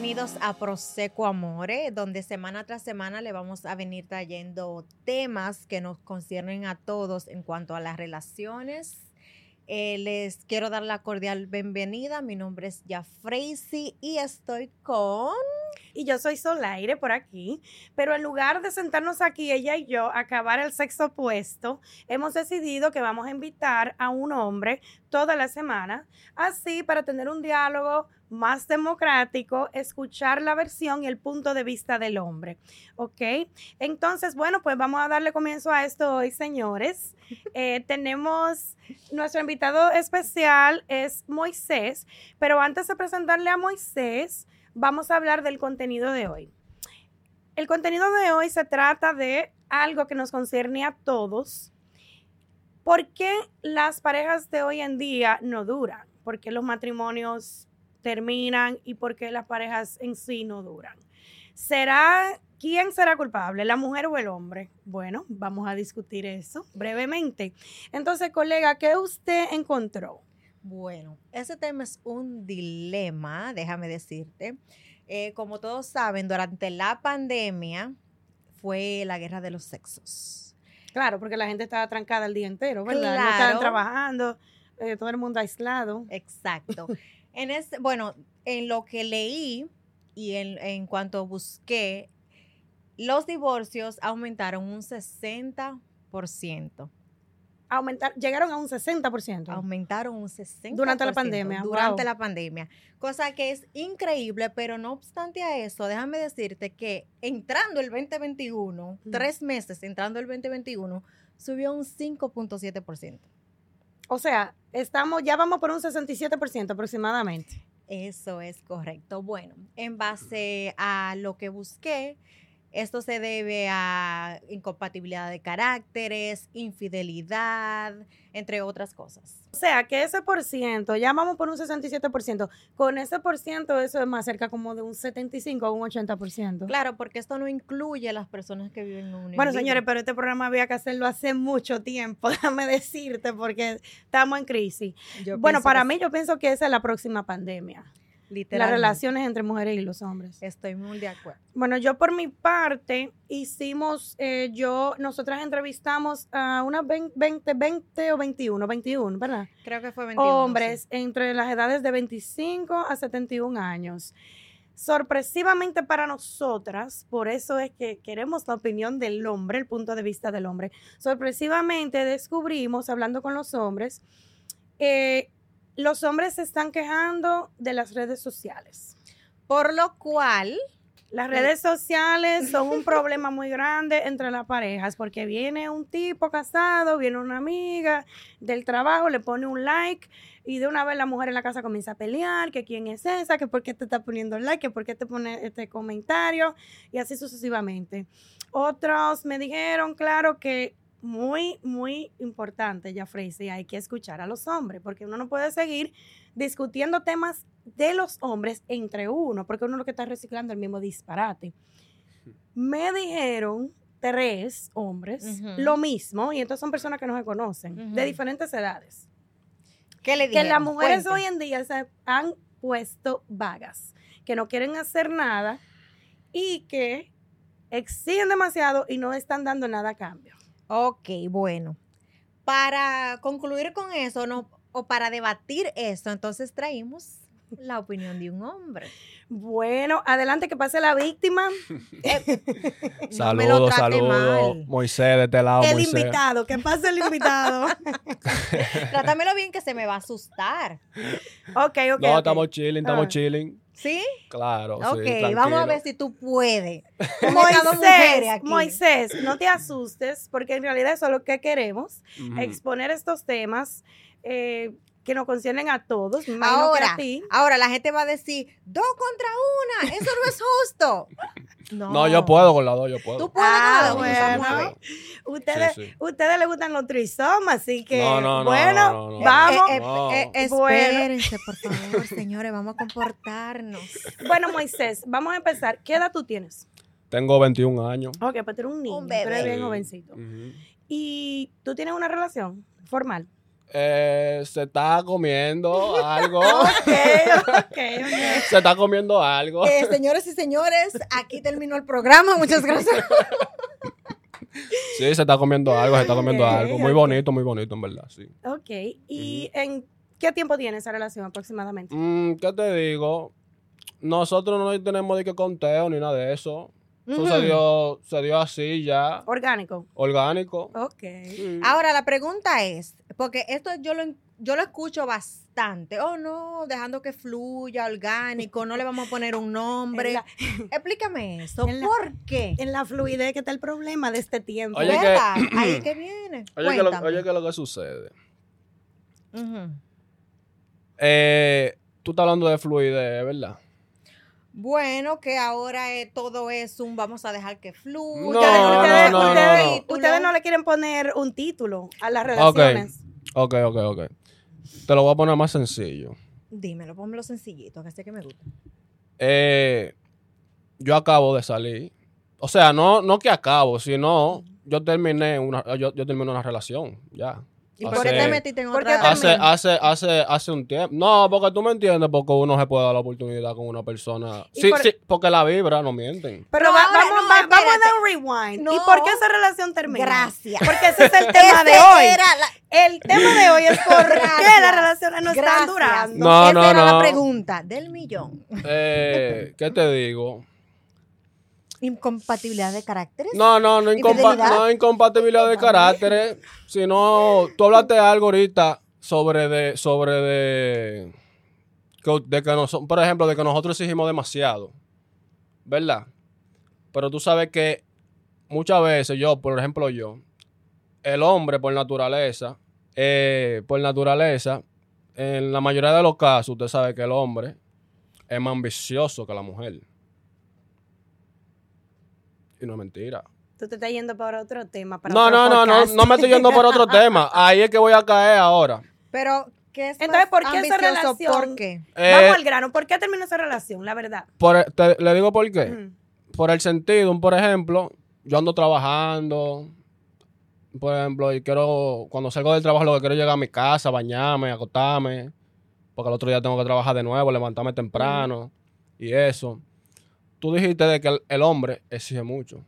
Bienvenidos a Proseco Amore, donde semana tras semana le vamos a venir trayendo temas que nos conciernen a todos en cuanto a las relaciones. Eh, les quiero dar la cordial bienvenida. Mi nombre es Jafreisi y estoy con... Y yo soy Solaire por aquí, pero en lugar de sentarnos aquí ella y yo a acabar el sexo opuesto, hemos decidido que vamos a invitar a un hombre toda la semana, así para tener un diálogo más democrático, escuchar la versión y el punto de vista del hombre. ¿Ok? Entonces, bueno, pues vamos a darle comienzo a esto hoy, señores. Eh, tenemos nuestro invitado especial, es Moisés, pero antes de presentarle a Moisés, vamos a hablar del contenido de hoy. El contenido de hoy se trata de algo que nos concierne a todos. ¿Por qué las parejas de hoy en día no duran? ¿Por qué los matrimonios terminan y por qué las parejas en sí no duran? ¿Será quién será culpable, la mujer o el hombre? Bueno, vamos a discutir eso brevemente. Entonces, colega, ¿qué usted encontró? Bueno, ese tema es un dilema, déjame decirte. Eh, como todos saben, durante la pandemia fue la guerra de los sexos. Claro, porque la gente estaba trancada el día entero, ¿verdad? No estaban trabajando, eh, todo el mundo aislado. Exacto. en este, bueno, en lo que leí y en, en cuanto busqué, los divorcios aumentaron un 60% aumentar, llegaron a un 60%. Aumentaron un 60%. Durante la pandemia. Durante la pandemia. Cosa que es increíble, pero no obstante a eso, déjame decirte que entrando el 2021, tres meses entrando el 2021, subió un 5.7%. O sea, estamos, ya vamos por un 67% aproximadamente. Eso es correcto. Bueno, en base a lo que busqué, esto se debe a incompatibilidad de caracteres, infidelidad, entre otras cosas. O sea, que ese por ciento, ya vamos por un 67%, con ese por ciento eso es más cerca como de un 75 o un 80%. Claro, porque esto no incluye a las personas que viven en un Bueno, señores, pero este programa había que hacerlo hace mucho tiempo, déjame decirte, porque estamos en crisis. bueno, para mí yo pienso que esa es la próxima pandemia las relaciones entre mujeres y los hombres. Estoy muy de acuerdo. Bueno, yo por mi parte hicimos, eh, yo, nosotras entrevistamos a unas 20, 20 o 21, 21, ¿verdad? Creo que fue 21. Hombres entre las edades de 25 a 71 años. Sorpresivamente para nosotras, por eso es que queremos la opinión del hombre, el punto de vista del hombre. Sorpresivamente descubrimos, hablando con los hombres, eh, los hombres se están quejando de las redes sociales. Por lo cual, las redes sociales son un problema muy grande entre las parejas, porque viene un tipo casado, viene una amiga del trabajo, le pone un like y de una vez la mujer en la casa comienza a pelear, que quién es esa, que por qué te está poniendo like, que por qué te pone este comentario y así sucesivamente. Otros me dijeron, claro, que muy, muy importante, ya y hay que escuchar a los hombres, porque uno no puede seguir discutiendo temas de los hombres entre uno, porque uno lo que está reciclando el mismo disparate. Me dijeron tres hombres lo mismo, y entonces son personas que no se conocen, de diferentes edades. ¿Qué le Que las mujeres hoy en día se han puesto vagas, que no quieren hacer nada y que exigen demasiado y no están dando nada a cambio. Ok, bueno. Para concluir con eso, no, o para debatir eso, entonces traímos la opinión de un hombre. Bueno, adelante que pase la víctima. saludos, saludos. Moisés de este lado. El invitado, que pase el invitado. Trátamelo bien que se me va a asustar. Ok, ok. No, estamos chilling, estamos ah. chilling. ¿Sí? Claro. Ok, vamos a ver si tú puedes. Moisés, Moisés, no te asustes, porque en realidad eso es lo que queremos, exponer estos temas. Eh, que nos conciernen a todos, ahora, a ti. Ahora la gente va a decir, dos contra una, eso no es justo. No. yo puedo con la dos, yo puedo. Tú puedes ah, bueno. Ustedes, ustedes les gustan los trisomas, así que bueno, vamos. Eh, eh, espérense, por favor, señores, vamos a comportarnos. Bueno, Moisés, vamos a empezar. ¿Qué edad tú tienes? Tengo 21 años. Ok, pues tú eres un niño, un bebé. bien jovencito. ¿Y tú tienes una relación formal? Eh, se está comiendo algo. Ok, ok, ok. se está comiendo algo. Eh, señores y señores, aquí terminó el programa. Muchas gracias. Sí, se está comiendo algo, se está comiendo algo. Muy bonito, muy bonito, en verdad, sí. Ok, ¿y en qué tiempo tiene esa relación aproximadamente? Mm, ¿Qué te digo? Nosotros no tenemos de que conteo ni nada de eso. Eso se dio, se dio así ya, Orgánico. orgánico. Ok. Mm. Ahora, la pregunta es, porque esto yo lo, yo lo escucho bastante. Oh, no, dejando que fluya, orgánico, no le vamos a poner un nombre. La, Explícame eso. la- ¿Por qué? en la fluidez que está el problema de este tiempo. Oye, que- ¿Verdad? Ahí que viene. Oye, ¿qué es lo, oye, ¿qué es lo que sucede? Ujú. Eh, tú estás hablando de fluidez, ¿verdad? Bueno, que ahora eh, todo es un vamos a dejar que fluya. No, ustedes, no, ustedes- no, no, ustedes- no. título. ustedes no le quieren poner un título a las relaciones. Ok, ok, ok. Te lo voy a poner más sencillo. Dímelo, pónmelo sencillito, que sé que me gusta. Eh, yo acabo de salir. O sea, no, no que acabo, sino yo terminé una, yo, yo terminé una relación, ya. ¿Y por qué te metiste en ¿Por qué otra? Hace, hace, hace, hace un tiempo. No, porque tú me entiendes, porque uno se puede dar la oportunidad con una persona. Sí, por- sí, porque la vibra no mienten. Pero No, va- ahora vamos, no, va- vamos a dar un rewind. No. ¿Y por qué esa relación terminó? Gracias. Porque ese es el tema de hoy. era la- El tema de hoy es por qué las relaciones no están durando. No, Esa no, era no. la pregunta del millón. Eh, ¿Qué te digo? Incompatibilidad de caracteres. No, no, no, incompa- incompatibilidad de caracteres, sino tú hablaste algo ahorita sobre de, sobre de, que, de que nosotros, por ejemplo, de que nosotros exigimos demasiado, ¿verdad? Pero tú sabes que muchas veces yo, por ejemplo yo, el hombre por naturaleza, eh, por naturaleza, en la mayoría de los casos, usted sabe que el hombre es más ambicioso que la mujer. Y no es mentira. Tú te estás yendo por otro tema. para No, otro no, no, no, no me estoy yendo por otro tema. Ahí es que voy a caer ahora. Pero, ¿qué es Entonces, ¿por qué esa relación? ¿Por qué? Eh, Vamos al grano. ¿Por qué terminó esa relación? La verdad. por- te- le digo por qué. Mm. Por el sentido, por ejemplo, yo ando trabajando, por ejemplo, y quiero, cuando salgo del trabajo, lo que quiero es llegar a mi casa, bañarme, acostarme, porque el otro día tengo que trabajar de nuevo, levantarme temprano y eso. Tú dijiste de que el, el hombre exige mucho.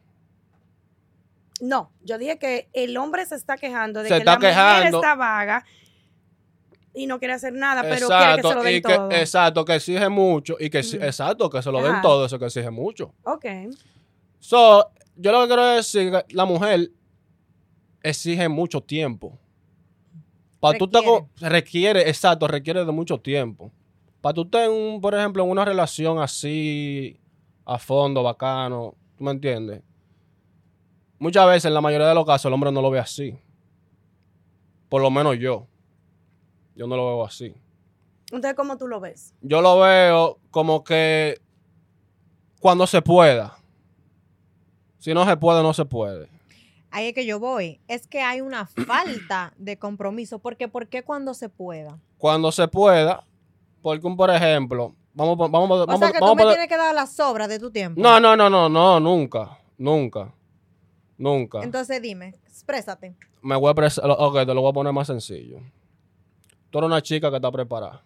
No, yo dije que el hombre se está quejando de Se que está la mujer quejando. está vaga y no quiere hacer nada, pero quiere que se lo den y que, todo. exacto, que exige mucho y que, Ujú. exacto, que se lo den todo eso que exige mucho. Ok. So, yo lo que quiero decir que la mujer exige mucho tiempo. Para tú con- requiere, exacto, requiere de mucho tiempo. Para tú estar, por ejemplo, en una relación así, a fondo, bacano, ¿tú me entiendes? Muchas veces, en la mayoría de los casos, el hombre no lo ve así. Por lo menos yo. Yo no lo veo así. Entonces, ¿cómo tú lo ves? Yo lo veo como que cuando se pueda. Si no se puede, no se puede. Ahí es que yo voy. Es que hay una falta de compromiso. Porque, ¿por qué cuando se pueda? Cuando se pueda, porque un por ejemplo, vamos, vamos, a- O vamos, sea, que vamos tú me tienes que dar las sobras de tu tiempo. No, no, no, no, no, nunca, nunca, nunca. Entonces dime, exprésate. Me voy a pres- lo- ok, te lo voy a poner más sencillo. Tú eres una chica que está preparada.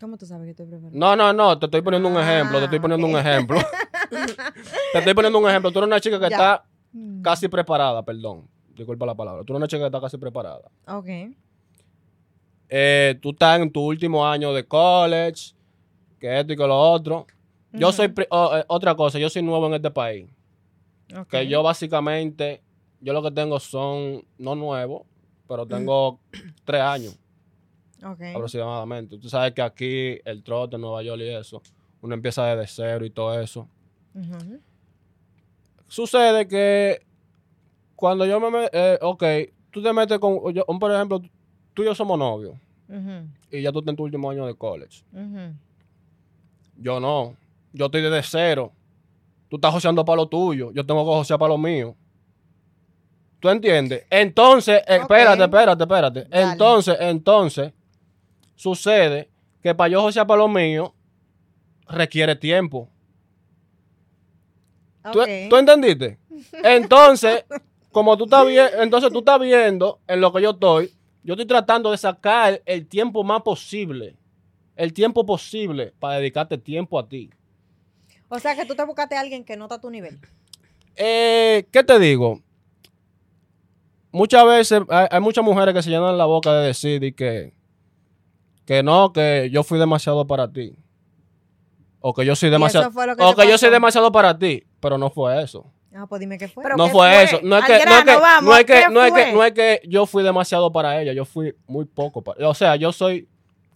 ¿Cómo tú sabes que estoy preparada? No, no, no, te estoy poniendo un Ah, ejemplo, te estoy poniendo un ejemplo. te estoy poniendo un ejemplo. Tú eres una chica que Ya. está Mm, casi preparada, perdón. Disculpa la palabra. Tú eres una chica que está casi preparada. Ok. eh, tú estás en tu último año de college, que esto y que lo otro. Yo soy, oh, eh, otra cosa, yo soy nuevo en este país. Ok. Que yo básicamente, yo lo que tengo son, no nuevos, pero tengo tres años Ok. aproximadamente. Tú sabes que aquí el trote en Nueva York y eso, uno empieza desde cero y todo eso. Ujú. Sucede que cuando yo me, me- eh, ok, tú te metes con, yo- por ejemplo, tú y yo somos novios Ujú. y ya tú estás en tu último año de college. Ujú. Yo no. Yo estoy desde cero. Tú estás joseando para lo tuyo. Yo tengo que josear para lo mío. ¿Tú entiendes? Entonces, eh, espérate, espérate, espérate. Dale. Entonces, entonces, sucede que para yo josear para lo mío, requiere tiempo. ¿Tú, tú entendiste? Entonces, como tú estás viendo, entonces tú estás viendo en lo que yo estoy, Yo estoy tratando de sacar el tiempo más posible. El tiempo posible para dedicarte tiempo a ti. O sea que tú te buscaste a alguien que no está a tu nivel. Eh, ¿Qué te digo? Muchas veces hay, hay muchas mujeres que se llenan la boca de decir y que, que no, que yo fui demasiado para ti. O que yo soy demasiado. que o que yo soy demasiado para ti. Pero no fue eso. Ah, pues dime qué fue. Pero no ¿qué fue, fue? eso. No es, que, no, es que, vamos, no, es que, ¿qué no, es que, no es que yo fui demasiado para ella. Yo fui muy poco para O sea, yo soy.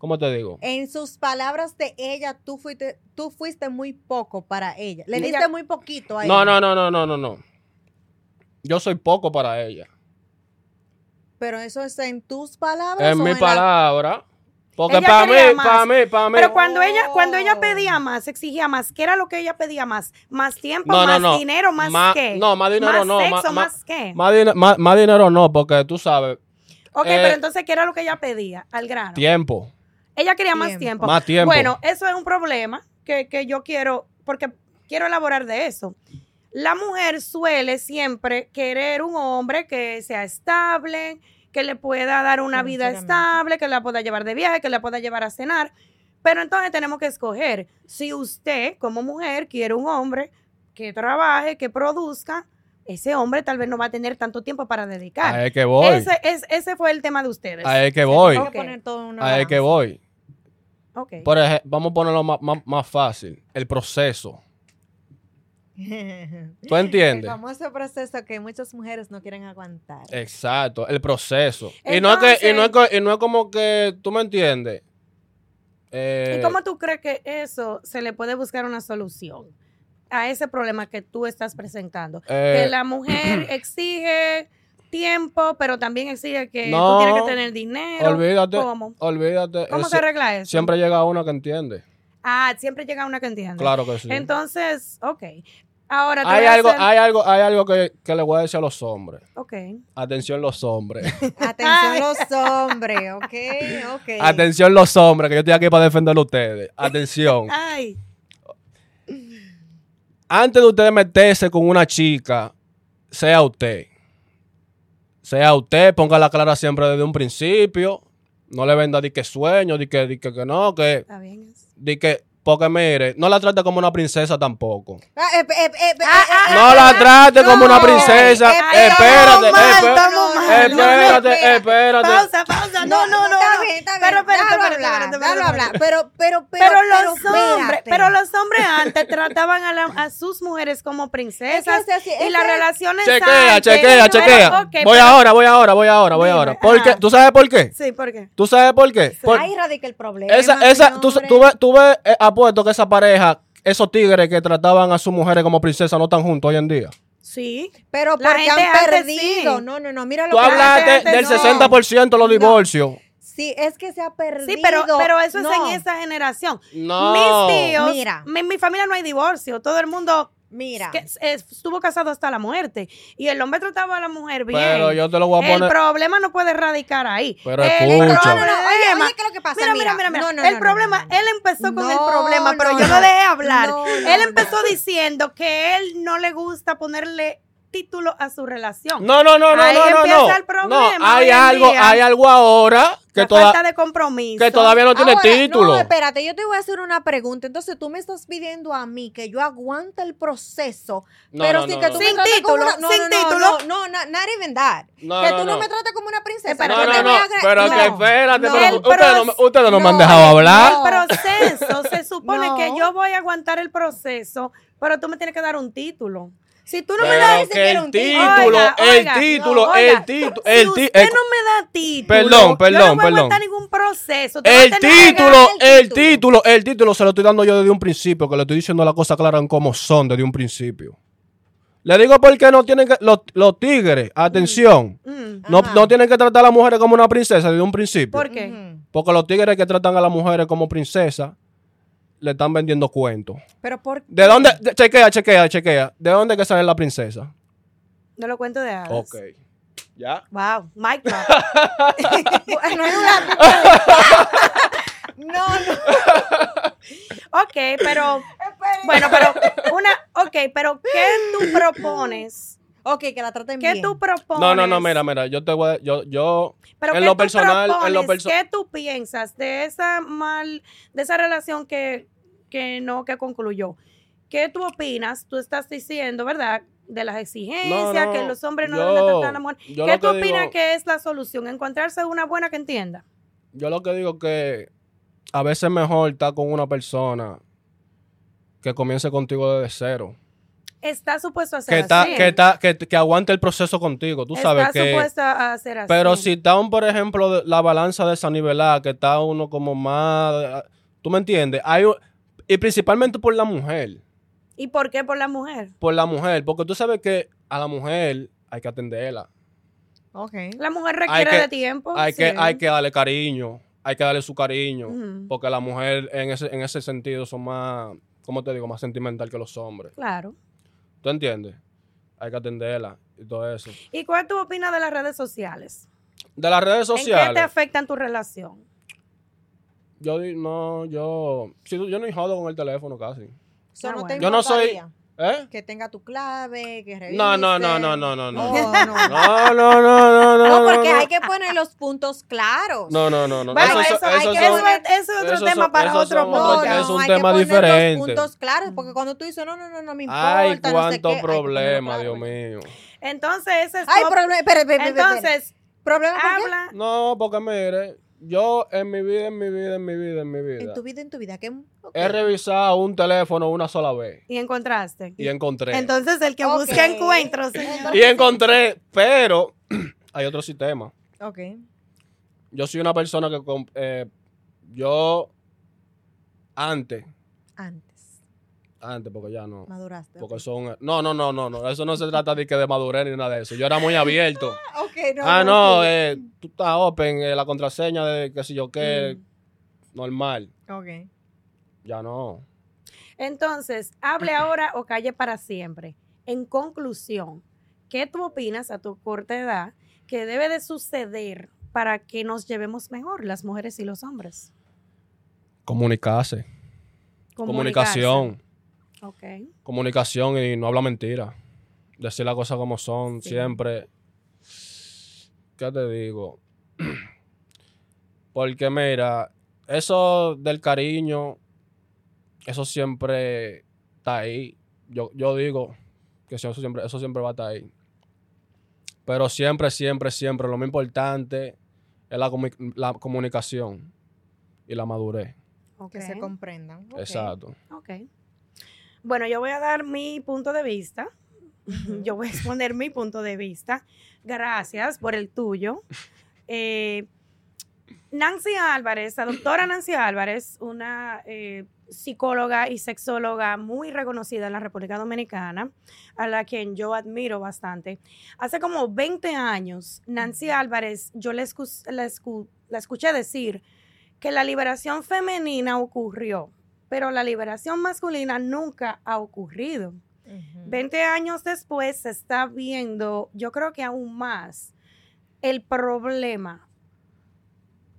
¿Cómo te digo? En sus palabras de ella, tú fuiste, tú fuiste muy poco para ella. Le Ella- diste muy poquito a No, ella. no, no, no, no, no, no. Yo soy poco para ella. Pero eso es en tus palabras. En o mi la- palabra. Porque Ella para mí, más. para mí, para mí. Pero cuando ella, cuando ella Oh. pedía más, exigía más, ¿qué era lo que ella pedía más? ¿Más tiempo, No, no, más no. dinero, más Ma- qué? no, más dinero ¿Más no, sexo, más qué? Más, dine- más- más dinero no, porque tú sabes, ok, eh, pero entonces, ¿qué era lo que ella pedía? Al grano. tiempo. Ella quería más Tiempo. Más tiempo. Bueno, eso es un problema que, que yo quiero, porque quiero elaborar de eso. La mujer suele siempre querer un hombre que sea estable, que le pueda dar una vida estable, que la pueda llevar de viaje, que la pueda llevar a cenar. Pero entonces tenemos que escoger si usted como mujer quiere un hombre que trabaje, que produzca, ese hombre tal vez no va a tener tanto tiempo para dedicar. Ahí es que voy. Ese, es- ese fue el tema de ustedes. Ahí es que voy. Hay que es voy. Ok. Por ejemplo, vamos a ponerlo más, más- más fácil. El proceso. ¿Tú El entiendes? famoso proceso que muchas mujeres no quieren aguantar. Exacto, el proceso. y, no es que, y, no es que- y no es como que, ¿tú me entiendes? Eh, ¿Y cómo tú crees que eso se le puede buscar una solución a ese problema que tú estás presentando? eh, que la mujer exige tiempo, pero también exige que No, tú tienes que tener dinero. olvídate, ¿Cómo? olvídate. ¿Cómo se arregla eso? Siempre llega uno que entiende. Ah, siempre llega una que entiende. Claro que sí. Entonces, ok. Ahora hay algo, hacer- hay algo, hay algo que, que le voy a decir a los hombres. Ok. Atención los hombres. Atención los hombres, ¿ok? Ok. Atención los hombres, que yo estoy aquí para defenderlo a ustedes. Atención. Ay, Antes de ustedes meterse con una chica, sea usted. Sea usted, ponga la clara siempre desde un principio. No le venda di que sueño, di que, di que, que no, que, está bien. di que, porque mire, no la trate como una princesa tampoco. Ah, eh, eh, eh, Ah, eh, ah, eh, No la trate como una princesa. Espérate, espérate, espérate, espérate. No, no, no. Está no. bien, está bien. Pero, déjalo espérate, hablar, déjalo. Pero, pero, pero, Pero, los espérate. hombres, pero los hombres antes trataban a, la- a sus mujeres como princesas Es que ese- y ese- las relaciones Chequea, antes- chequea, pero, chequea. voy pero- ahora, voy ahora, voy ahora, voy ahora. ¿Por qué? ajá. ¿Tú sabes por qué? Sí, ¿por qué? ¿Tú sabes por qué? Por- Ahí radica el problema. esa, esa, tú, señores. tú ves, tú ves, eh, apuesto que esa pareja, esos tigres que trataban a sus mujeres como princesas no están juntos hoy en día. Sí. Pero La porque gente han perdido. sí. No, no, no. Mira lo Tú que hablaste del no. 60% de los No. divorcios. Sí, es que se ha perdido. Sí, pero, pero eso es en esa generación. No. Mis tíos, Mira. mi, mi familia no hay divorcio. Todo el mundo Mira. que estuvo casado hasta la muerte. Y el hombre trataba a la mujer bien. Pero yo te lo voy a el poner. problema no puede radicar ahí. Pero el escucha. problema- No, no, oye, oye, ¿qué es lo que pasa? Mira, mira, Mira, mira, no, no, el problema, no, no. él empezó con el problema, pero no, yo no. lo dejé hablar. No, no, él no. empezó diciendo que él no le gusta ponerle título a su relación. No, no, no, no, Ahí no, no, empieza no. el problema No, hay algo, día. hay algo ahora que, toda- falta de compromiso. que todavía no tiene Ahora, título. No, espérate, yo te voy a hacer una pregunta. Entonces tú me estás pidiendo a mí que yo aguante el proceso, No, pero no, sin no, que no. tú Sin me trates como título, una, no, sin título. No, no, no, not even that. No, que tú no. no. me trates como una princesa. Yo No, te no, voy no, pero que espérate, no. pero ustedes no, me- ustedes han dejado hablar. no. El proceso, se supone que yo voy a aguantar el proceso, pero tú me tienes que dar un título. Si tú no me das ni que siquiera el un título. título, Oiga, el título, no, el título, si usted título. no me da título, Perdón, yo no perdón, perdón. aguantar ningún proceso. El título, el el título. título, el título se lo estoy dando yo desde un principio, que le estoy diciendo las cosas claras en cómo son desde un principio. Le digo porque no tienen que, los, los tigres, atención, Mm, no, no tienen que tratar a las mujeres como una princesa desde un principio. ¿Por qué? Porque los tigres que tratan a las mujeres como princesa le están vendiendo cuentos. Pero por ¿De dónde? de- chequea, chequea, chequea. ¿De dónde que sale la princesa? No lo cuento de hadas. Ok. ¿Ya? Wow, Mike. no hay una- No, no. ok, pero bueno, pero una, ok, pero ¿qué tú propones Ok, que la traten ¿Qué bien. tú propones? No, no, no, mira, mira, yo te voy a- yo, yo, Pero en ¿qué lo tú personal- en lo propones? perso- ¿Qué tú piensas de esa mal, de esa relación que, que no, que concluyó? ¿Qué tú opinas? Tú estás diciendo, ¿verdad? De las exigencias, No, no, que los hombres no yo- deben tratar a la mujer. ¿Qué tú opinas digo- que es la solución? Encontrarse una buena que entienda. yo lo que digo que a veces es mejor estar con una persona que comience contigo desde cero. Está supuesto a ser Que, está, así. que, está, que, que aguante el proceso contigo, tú sabes Está que... supuesto a ser así. Pero si está, un, por ejemplo, de- la balanza desanivelada, que está uno como más... ¿Tú me entiendes? Hay un- y principalmente por la mujer. ¿Y por qué por la mujer? Por la mujer. Porque tú sabes que a la mujer hay que atenderla. Ok. La mujer requiere que- de tiempo. Hay, que, hay que darle cariño. Hay que darle su cariño. Porque la mujer en ese, en ese sentido son más, ¿cómo te digo? Más sentimental que los hombres. Claro. ¿Tú entiendes? Hay que atenderla y todo eso. ¿Y cuál tú opinas de las redes sociales? De las redes ¿En qué te sociales. afectan tu relación? Yo no, yo. yo no jodo con el teléfono casi. So, Ah, no bueno. te Yo no soy- ¿Eh? Que tenga tu clave, que revise. No, no, no, no, no, no, no. Oh, no. No, no, no, no, no. No, porque no. hay que poner los puntos claros. No, no, no, no. Bueno, Eso- eso, hay eso que- son- eso es, eso es otro tema son- para otro son No, es un hay que tema poner diferente. Los puntos claros, porque cuando tú dices, no, no, no, no me importa. Ay, no sé cuánto que ponerlo problema. Dios mío. Entonces, ese es Ay, problema. Entonces, ¿Problema habla. No, porque mire, yo en mi vida, en mi vida, en mi vida, en mi vida, En tu vida, en tu vida. ¿qué? He revisado un teléfono una sola vez Y encontraste. y encontré. Entonces, el que busca encuentros. señor. y encontré, pero hay otro sistema. Ok. Yo soy una persona que eh, yo antes, Antes. Antes, porque ya no. Maduraste. Porque son. No, no, no, no, no. Eso no se trata de que de madurez ni nada de eso. Yo era muy abierto. No. ah, no, eh, tú estás open, eh, la contraseña de qué sé yo qué, Mm. normal. Ok. Ya no. Entonces, hable ahora o calle para siempre. En conclusión, ¿qué tú opinas a tu corta edad que debe de suceder para que nos llevemos mejor las mujeres y los hombres? Comunicarse. Comunicación. Ok. Comunicación y no habla mentira. Decir las cosas como son, Sí. siempre. ¿Qué te digo? Porque mira, eso del cariño, eso siempre está ahí. Yo, yo digo que eso siempre, eso siempre va a estar ahí. Pero siempre, siempre, siempre lo más importante es la, comu- la comunicación y la madurez. Que se comprendan. Exacto. Ok. Bueno, yo voy a dar mi punto de vista. Yo voy a exponer mi punto de vista. Gracias por el tuyo. Eh, Nancy Álvarez, la doctora Nancy Álvarez, una eh, psicóloga y sexóloga muy reconocida en la República Dominicana, a la quien yo admiro bastante. Hace como 20 años, Nancy Álvarez, yo la, escu- la escu- la escuché decir que la liberación femenina ocurrió, pero la liberación masculina nunca ha ocurrido. Ujú. 20 años después se está viendo, yo creo que aún más, el problema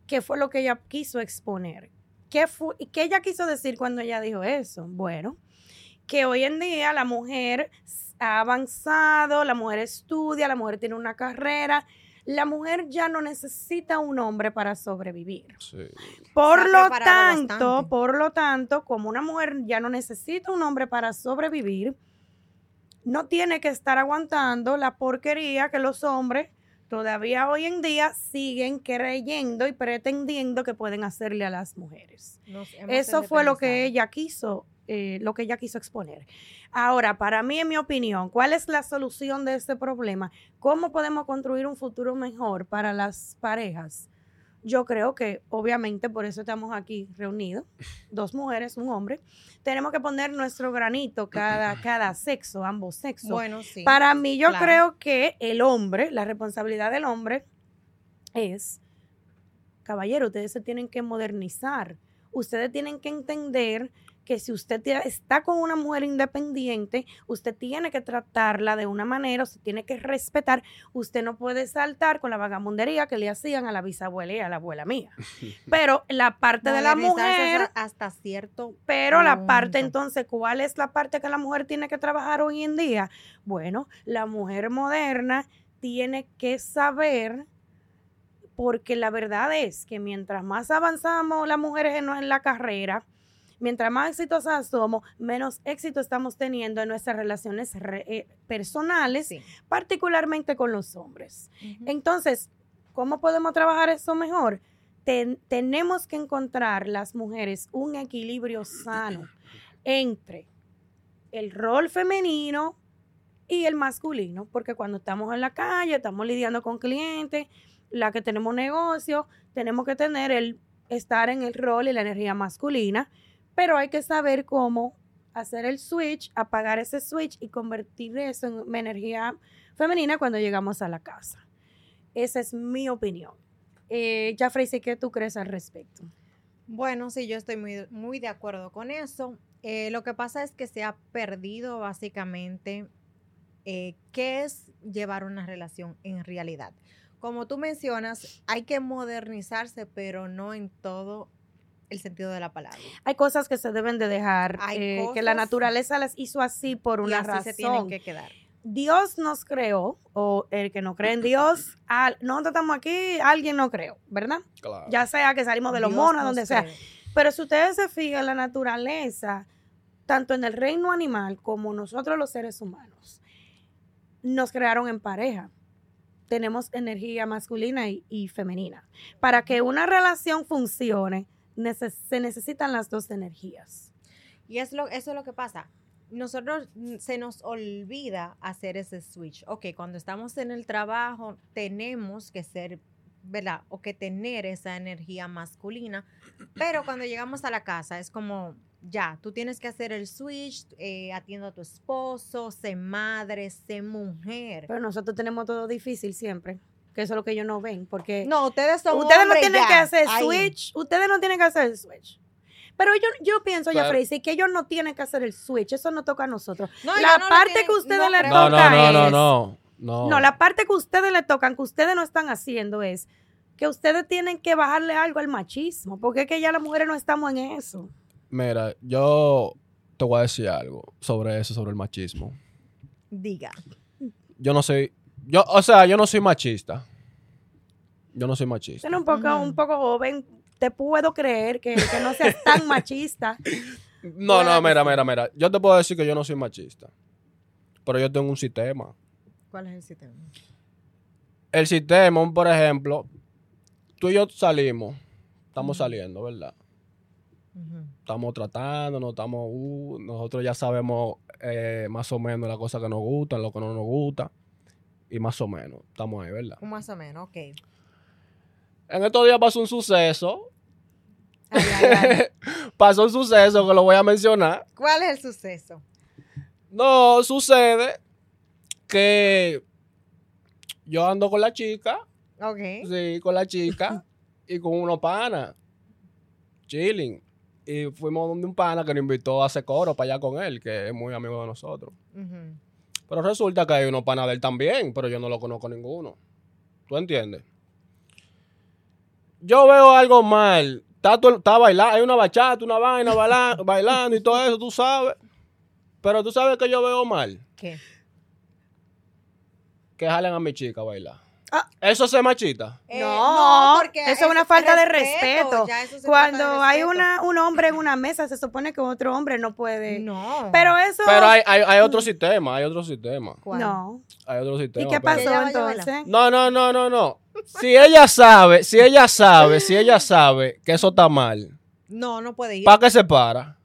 que fue lo que ella quiso exponer. ¿Qué, fu- ¿Qué ella quiso decir cuando ella dijo eso? Bueno, que hoy en día la mujer ha avanzado, la mujer estudia, la mujer tiene una carrera, la mujer ya no necesita un hombre para sobrevivir. Sí. Por lo tanto, bastante. por lo tanto, como una mujer ya no necesita un hombre para sobrevivir, no tiene que estar aguantando la porquería que los hombres todavía hoy en día siguen creyendo y pretendiendo que pueden hacerle a las mujeres. Nos Eso fue lo que ella quiso, eh, lo que ella quiso exponer. Ahora, para mí, en mi opinión, ¿cuál es la solución de este problema? ¿Cómo podemos construir un futuro mejor para las parejas? Yo creo que, obviamente, por eso estamos aquí reunidos, dos mujeres, un hombre. Tenemos que poner nuestro granito cada, cada sexo, ambos sexos. Bueno, sí. Para mí, yo claro. creo que el hombre, la responsabilidad del hombre es, caballero, ustedes se tienen que modernizar. Ustedes tienen que entender que si usted está con una mujer independiente, usted tiene que tratarla de una manera, usted tiene que respetar, usted no puede saltar con la vagamundería que le hacían a la bisabuela y a la abuela mía. Pero la parte de la mujer, hasta- cierto pero la parte entonces, ¿cuál es la parte que la mujer tiene que trabajar hoy en día? Bueno, la mujer moderna tiene que saber porque la verdad es que mientras más avanzamos las mujeres en, en la carrera, mientras más exitosas somos, menos éxito estamos teniendo en nuestras relaciones re- eh, personales, Sí. particularmente con los hombres. Entonces, ¿cómo podemos trabajar eso mejor? Ten- tenemos que encontrar las mujeres un equilibrio sano entre el rol femenino y el masculino, porque cuando estamos en la calle, estamos lidiando con clientes, la que tenemos negocio, tenemos que tener el estar en el rol y la energía masculina, pero hay que saber cómo hacer el switch, apagar ese switch y convertir eso en energía femenina cuando llegamos a la casa. Esa es mi opinión. Eh, Freisy, ¿qué tú crees al respecto? Bueno, sí, yo estoy muy, muy de acuerdo con eso. Eh, lo que pasa es que se ha perdido básicamente eh, qué es llevar una relación en realidad. Como tú mencionas, hay que modernizarse, pero no en todo el sentido de la palabra. Hay cosas que se deben de dejar, Hay eh, que la naturaleza las hizo así por y una así razón. se tienen que quedar. Dios nos creó, o el que no cree en Dios, al, nosotros estamos aquí, alguien no creó, ¿verdad? Claro. Ya sea que salimos de los Dios monos, nos donde sea. Pero si ustedes se fijan, la naturaleza, tanto en el reino animal como nosotros los seres humanos, nos crearon en pareja. Tenemos energía masculina y, y femenina. Para que una relación funcione, neces- se necesitan las dos energías. Y es lo, eso es lo que pasa. Nosotros mm, se nos olvida hacer ese switch. Ok, cuando estamos en el trabajo tenemos que ser, ¿verdad? O que tener esa energía masculina. Pero cuando llegamos a la casa es como, ya, tú tienes que hacer el switch, eh, atiendo a tu esposo, sé madre, sé mujer. Pero nosotros tenemos todo difícil siempre, que eso es lo que ellos no ven, porque No, ustedes son ustedes no tienen ya, que hacer ahí. switch, ustedes no tienen que hacer el switch. Pero yo, yo pienso, ya, Claro. Freisy, que ellos no tienen que hacer el switch, eso no toca a nosotros. No, La no parte tienen- que ustedes. No, no, toca no, no, es- no, no. No, la parte que ustedes le tocan, que ustedes no están haciendo es que ustedes tienen que bajarle algo al machismo, porque es que ya las mujeres no estamos en eso. Mira, yo te voy a decir algo sobre eso, sobre el machismo. Diga. Yo no soy, yo, o sea, yo no soy machista. Yo no soy machista. Es un poco, un poco joven, te puedo creer que, que no seas tan machista. No, no, mira, mira, mira. Yo te puedo decir que yo no soy machista. Pero yo tengo un sistema. ¿Cuál es el sistema? El sistema, por ejemplo, tú y yo salimos. Estamos saliendo, ¿verdad? Estamos tratando, no estamos, uh, nosotros ya sabemos eh, más o menos las cosas que nos gustan, lo que no nos gusta. Y más o menos, estamos ahí, ¿verdad? Más o menos, ok. En estos días pasó un suceso. Ay, ay, ay. pasó un suceso que lo voy a mencionar. ¿Cuál es el suceso? No, sucede que yo ando con la chica, Ok. sí, con la chica y con unos panas, chilling. Y fuimos donde un pana que nos invitó a hacer coro para allá con él, que es muy amigo de nosotros. Ujú. Pero resulta que hay unos panas de él también, pero yo no lo conozco ninguno. ¿Tú entiendes? Yo veo algo mal. Está, está bailando, hay una bachata, una vaina baila- bailando y todo eso, tú sabes. Pero tú sabes que yo veo mal. ¿Qué? Que jalen a mi chica a bailar. Ah. Eso es machita. Eh, no, porque eso es una falta de respeto. ya eso se trata Cuando de hay respeto. una, un hombre en una mesa, se supone que otro hombre no puede. No. Pero eso. Pero hay, hay, hay otro sistema, hay otro sistema. ¿Cuál? No. Hay otro sistema. ¿Y qué pasó entonces? No, no, no, no, no. Si ella sabe, si ella sabe, si ella sabe que eso está mal, No, no puede ir. ¿para qué se para?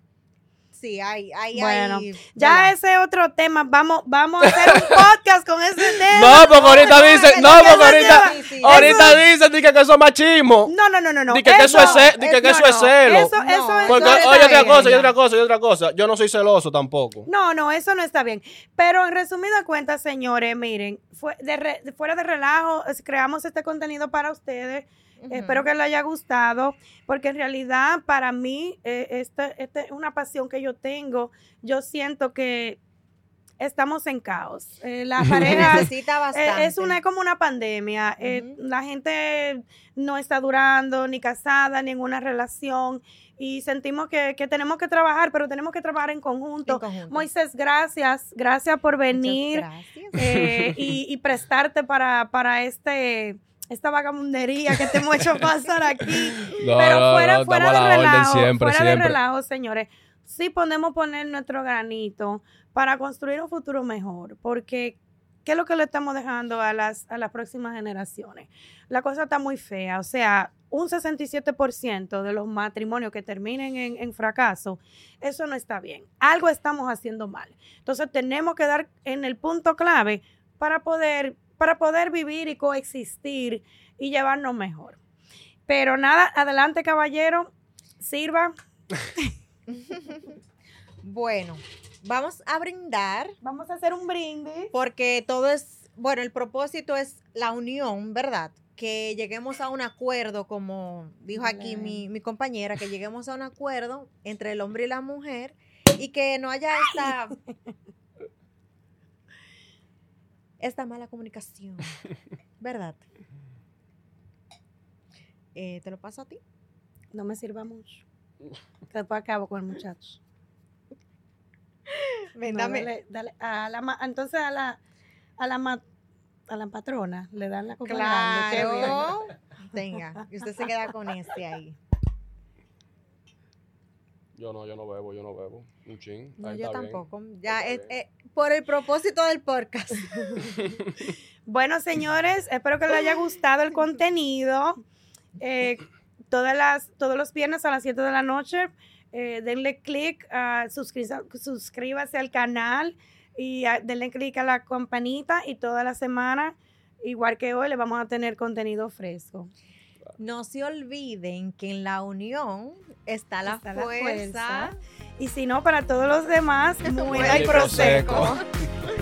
Sí, hay, hay, Bueno, hay- Ya ¿verdad? ese es otro tema. Vamos, vamos a hacer un podcast con ese tema. No, porque ahorita no, dicen, no, porque ahorita. Sí, sí. ahorita dicen di que, eso es machismo. No, no, no, no. no. Di que, eso es, ce- di que, eso es celo. Eso, No, eso, eso Porque, oye, otra cosa, y otra cosa, y otra cosa. Yo no soy celoso tampoco. No, no, eso no está bien. Pero en resumida cuenta, señores, miren, fue de re- fuera de relajo, es- creamos este contenido para ustedes. Espero que le haya gustado, porque en realidad para mí eh, esta, esta es una pasión que yo tengo. Yo siento que estamos en caos. Eh, la pareja Necesita eh, bastante. es una es como una pandemia. Eh, la gente no está durando ni casada ni en una relación y sentimos que, que tenemos que trabajar, pero tenemos que trabajar en conjunto. En conjunto. Moisés, gracias, gracias por venir gracias. eh, y, y prestarte para, para este esta vagabundería que te hemos hecho pasar aquí. No, Pero no, fuera, no, fuera de relajo, siempre, fuera de relajo, señores, sí podemos poner nuestro granito para construir un futuro mejor, porque ¿qué es lo que le estamos dejando a las, a las próximas generaciones? La cosa está muy fea, o sea, un 67% de los matrimonios que terminen en, en fracaso, eso no está bien. Algo estamos haciendo mal. Entonces tenemos que dar en el punto clave para poder, para poder vivir y coexistir y llevarnos mejor. Pero nada, adelante caballero, sirva. Bueno, vamos a brindar Vamos a hacer un brindis. porque todo es, bueno, el propósito es la unión, ¿verdad? Que lleguemos a un acuerdo, como dijo aquí mi, mi compañera, que lleguemos a un acuerdo entre el hombre y la mujer y que no haya esta, esta mala comunicación, ¿verdad? Eh, ¿Te lo paso a ti? No me sirva mucho. Después acabo con el muchacho. Ven, No, dame- dale, dale, a la, ma- entonces a la, a la, ma- a la patrona le dan la copa grande. Claro. Venga, y usted se queda con este ahí. Yo no, yo no bebo, yo no bebo. Un chin. No, yo bien. tampoco. Ya, es- eh, por el propósito del podcast. Bueno, señores, espero que les haya gustado el contenido. Eh, todas las, todos los viernes a las 7 de la noche, eh, denle clic, a suscri- suscríbase al canal y denle clic a la campanita y toda la semana, igual que hoy, le vamos a tener contenido fresco. No se olviden que en la unión está la Está la fuerza. Y si no, para todos los demás, muy prosecco.